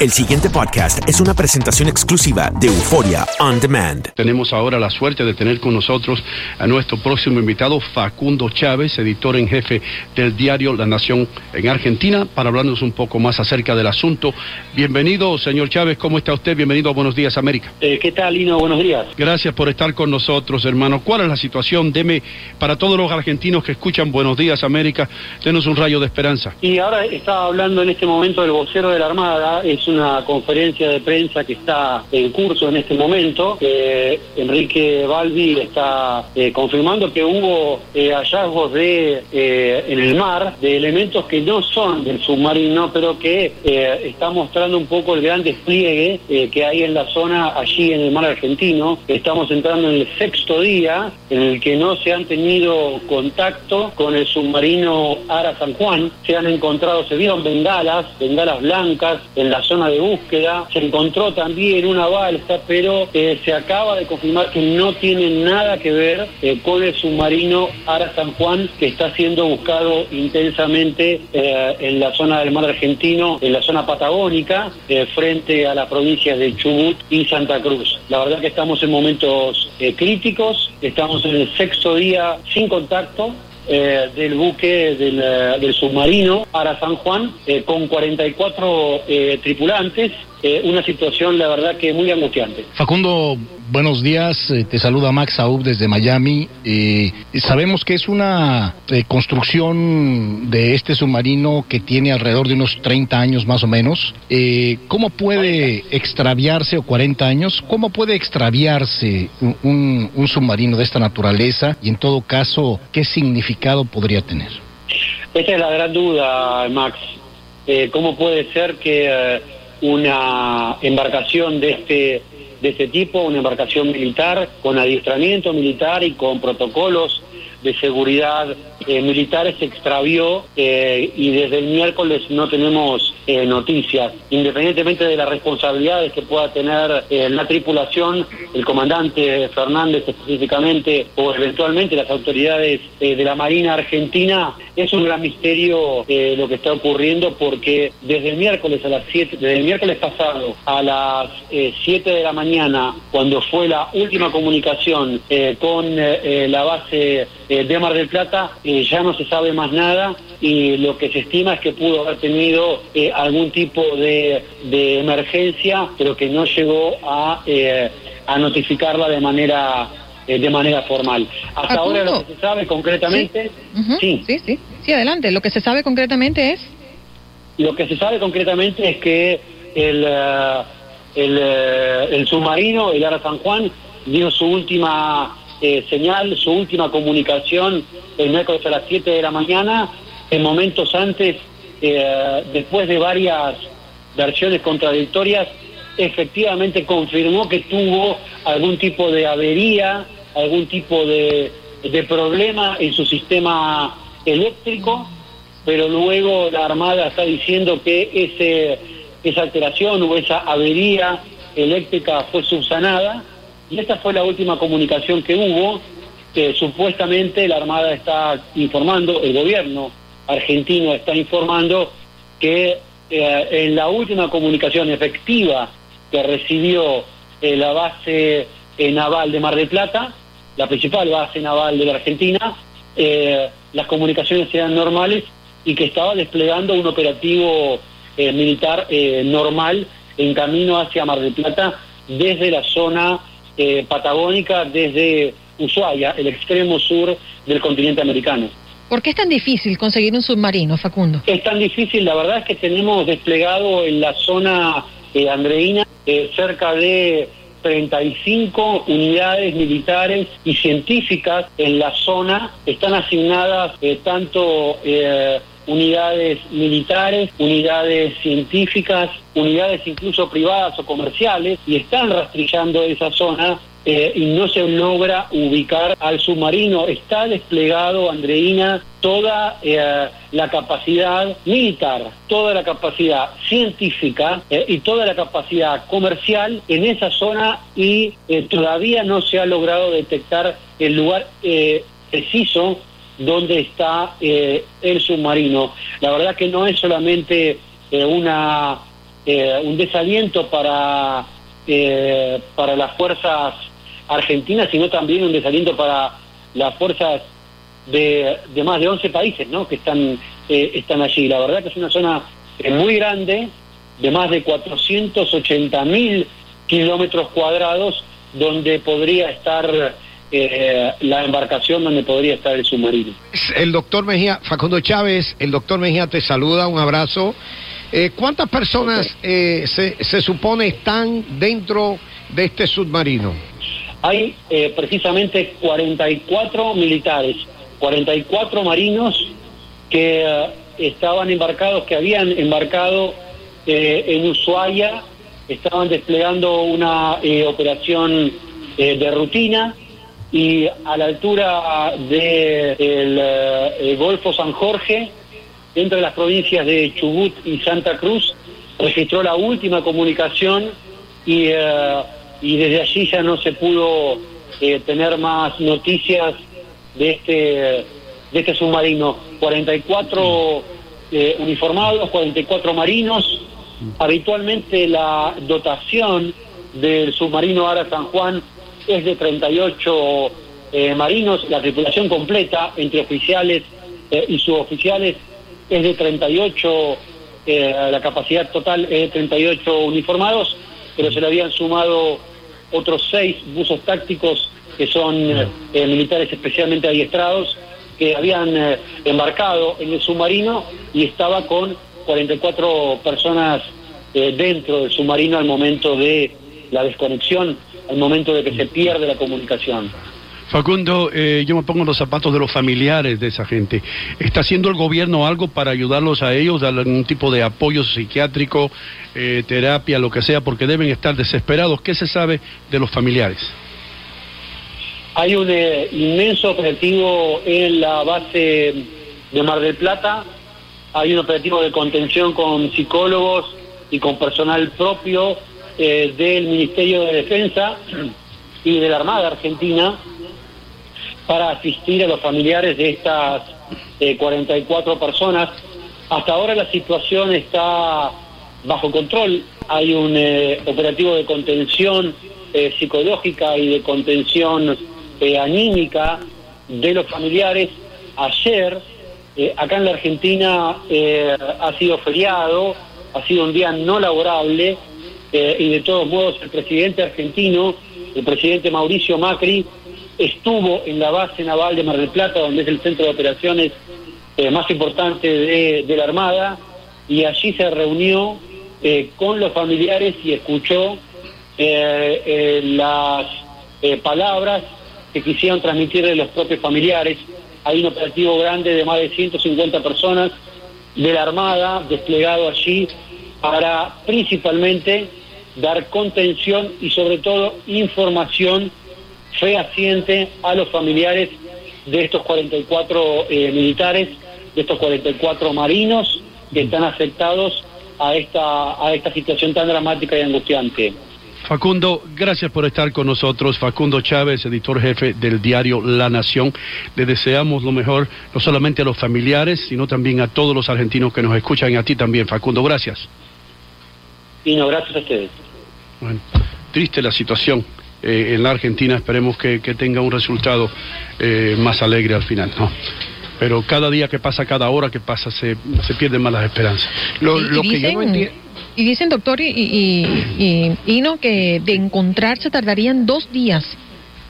El siguiente podcast es una presentación exclusiva de Euforia On Demand. Tenemos ahora la suerte de tener con nosotros a nuestro próximo invitado, Facundo Chávez, editor en jefe del diario La Nación en Argentina, para hablarnos un poco más acerca del asunto. Bienvenido, señor Chávez, ¿cómo está usted? Bienvenido a Buenos Días, América. Eh, ¿Qué tal, Lino? Buenos días. Gracias por estar con nosotros, hermano. ¿Cuál es la situación? Deme, para todos los argentinos que escuchan Buenos Días, América, denos un rayo de esperanza. Y ahora estaba hablando en este momento del vocero de la Armada, es una conferencia de prensa que está en curso en este momento. Eh, Enrique Balbi está eh, confirmando que hubo eh, hallazgos de eh, en el mar de elementos que no son del submarino, pero que eh, está mostrando un poco el gran despliegue eh, que hay en la zona allí en el mar argentino. Estamos entrando en el sexto día en el que no se han tenido contacto con el submarino Ara San Juan. Se han encontrado, se vieron bengalas, bengalas blancas en la zona de búsqueda. Se encontró también una balsa, pero eh, se acaba de confirmar que no tiene nada que ver eh, con el submarino Ara San Juan que está siendo buscado intensamente eh, en la zona del mar argentino, en la zona patagónica, eh, frente a las provincias de Chubut y Santa Cruz. La verdad que estamos en momentos eh, críticos, estamos en el sexto día sin contacto, eh, del buque del, eh, del submarino para San Juan eh, con 44 eh, tripulantes. Eh, una situación, la verdad, que muy angustiante. Facundo, buenos días. Eh, te saluda Max Aub desde Miami. Eh, sabemos que es una eh, construcción de este submarino que tiene alrededor de unos 30 años más o menos. Eh, ¿Cómo puede extraviarse, o 40 años, cómo puede extraviarse un, un- un submarino de esta naturaleza? Y en todo caso, ¿qué significado podría tener? Esta es la gran duda, Max. Eh, ¿Cómo puede ser que eh, una embarcación de este, de este tipo, una embarcación militar, con adiestramiento militar y con protocolos de seguridad eh, militares se extravió eh, y desde el miércoles no tenemos eh, noticias. Independientemente de las responsabilidades que pueda tener eh, la tripulación, el comandante Fernández específicamente o eventualmente las autoridades eh, de la Marina Argentina, es un gran misterio eh, lo que está ocurriendo porque desde el miércoles a las 7, desde el miércoles pasado a las 7 de la mañana, cuando fue la última comunicación con la base eh, de Mar del Plata, eh, ya no se sabe más nada y lo que se estima es que pudo haber tenido eh, algún tipo de, de emergencia, pero que no llegó a, eh, a notificarla de manera de manera formal. Hasta ahora lo que se sabe concretamente, sí. sí, sí. Sí, adelante. Lo que se sabe concretamente es. Lo que se sabe concretamente es que el, el, el submarino, el Ara San Juan, dio su última eh, señal, su última comunicación el miércoles a las 7 de la mañana, en momentos antes eh, después de varias versiones contradictorias, efectivamente confirmó que tuvo algún tipo de avería, algún tipo de, de problema en su sistema eléctrico, pero luego la Armada está diciendo que ese, esa alteración o esa avería eléctrica fue subsanada y esta fue la última comunicación que hubo, que supuestamente la Armada está informando, el gobierno argentino está informando que eh, en la última comunicación efectiva que recibió eh, la base eh, naval de Mar del Plata, la principal base naval de la Argentina, las comunicaciones eran normales y que estaba desplegando un operativo militar normal en camino hacia Mar del Plata desde la zona patagónica, desde Ushuaia, el extremo sur del continente americano. ¿Por qué es tan difícil conseguir un submarino, Facundo? Es tan difícil, la verdad es que tenemos desplegado en la zona eh, andreína eh, cerca de 35 unidades militares y científicas en la zona. Están asignadas eh, tanto unidades militares, unidades científicas, unidades incluso privadas o comerciales y están rastrillando esa zona eh, y no se logra ubicar al submarino. Está desplegado, Andreina, toda eh, la capacidad militar, toda la capacidad científica eh, y toda la capacidad comercial en esa zona y todavía no se ha logrado detectar el lugar preciso donde está el submarino. La verdad que no es solamente una un desaliento para para las fuerzas Argentina, sino también un desaliento para las fuerzas de, más de 11 países ¿no? que están, eh, están allí. La verdad que es una zona eh, muy grande, de más de 480 mil kilómetros cuadrados, donde podría estar eh, la embarcación, donde podría estar el submarino. El doctor Mejía, Facundo Chávez, el doctor Mejía te saluda, un abrazo. ¿Cuántas personas se, se supone están dentro de este submarino? Hay eh, precisamente 44 militares, 44 marinos que eh, estaban embarcados, que habían embarcado eh, en Ushuaia, estaban desplegando una operación de rutina y a la altura del Golfo San Jorge, entre las provincias de Chubut y Santa Cruz, registró la última comunicación y y desde allí ya no se pudo eh, tener más noticias de este, de este submarino. 44 eh, uniformados, 44 marinos. Habitualmente la dotación del submarino Ara San Juan es de 38 eh, marinos, la tripulación completa entre oficiales y suboficiales es de 38, la capacidad total es de 38 uniformados, pero se le habían sumado otros seis buzos tácticos que son eh, militares especialmente adiestrados, que habían eh, embarcado en el submarino y estaba con 44 personas eh, dentro del submarino al momento de la desconexión, al momento de que se pierde la comunicación. Facundo, eh, yo me pongo en los zapatos de los familiares de esa gente. ¿Está haciendo el gobierno algo para ayudarlos a ellos, darle algún tipo de apoyo psiquiátrico, eh, terapia, lo que sea, porque deben estar desesperados? ¿Qué se sabe de los familiares? Hay un eh, inmenso operativo en la base de Mar del Plata, hay un operativo de contención con psicólogos y con personal propio del Ministerio de Defensa y de la Armada Argentina para asistir a los familiares de estas 44 eh, personas. Hasta ahora la situación está bajo control. Hay un eh, operativo de contención eh, psicológica y de contención anímica de los familiares. Ayer, acá en la Argentina, ha sido feriado, ha sido un día no laborable y de todos modos el presidente argentino, el presidente Mauricio Macri, estuvo en la base naval de Mar del Plata, donde es el centro de operaciones eh, más importante de, la Armada, y allí se reunió eh, con los familiares y escuchó eh, las palabras que quisieron transmitirle los propios familiares. Hay un operativo grande de más de 150 personas de la Armada desplegado allí para principalmente dar contención y sobre todo información fehaciente a los familiares de estos 44 eh, militares, de estos 44 marinos que están afectados a esta, a esta situación tan dramática y angustiante. Facundo, gracias por estar con nosotros. Facundo Chávez, editor jefe del diario La Nación. Le deseamos lo mejor, no solamente a los familiares, sino también a todos los argentinos que nos escuchan y a ti también, Facundo. Gracias. Y no, gracias a ustedes. Bueno, triste la situación eh, en la Argentina. Esperemos que, que tenga un resultado eh, más alegre al final. ¿no? Pero cada día que pasa, cada hora que pasa, se, se pierden más las esperanzas. Lo, Y- lo y que yo no dicen- entiendo. Y dicen, doctor, y, y, y- y no, que de encontrarse tardarían dos días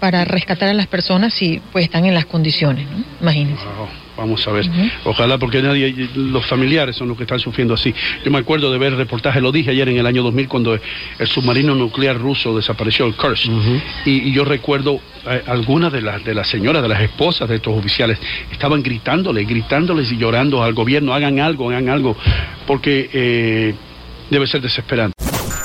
para rescatar a las personas si pues están en las condiciones, ¿no? Imagínense. Wow, Vamos a ver. Ojalá porque nadie, los familiares son los que están sufriendo así. Yo me acuerdo de ver el reportaje, lo dije ayer en el año 2000 cuando el submarino nuclear ruso desapareció, el Kursk. y, y yo recuerdo eh, algunas de las de las señoras, de las esposas de estos oficiales, estaban gritándole, gritándoles y llorando al gobierno, hagan algo, hagan algo, porque eh, debe ser desesperante.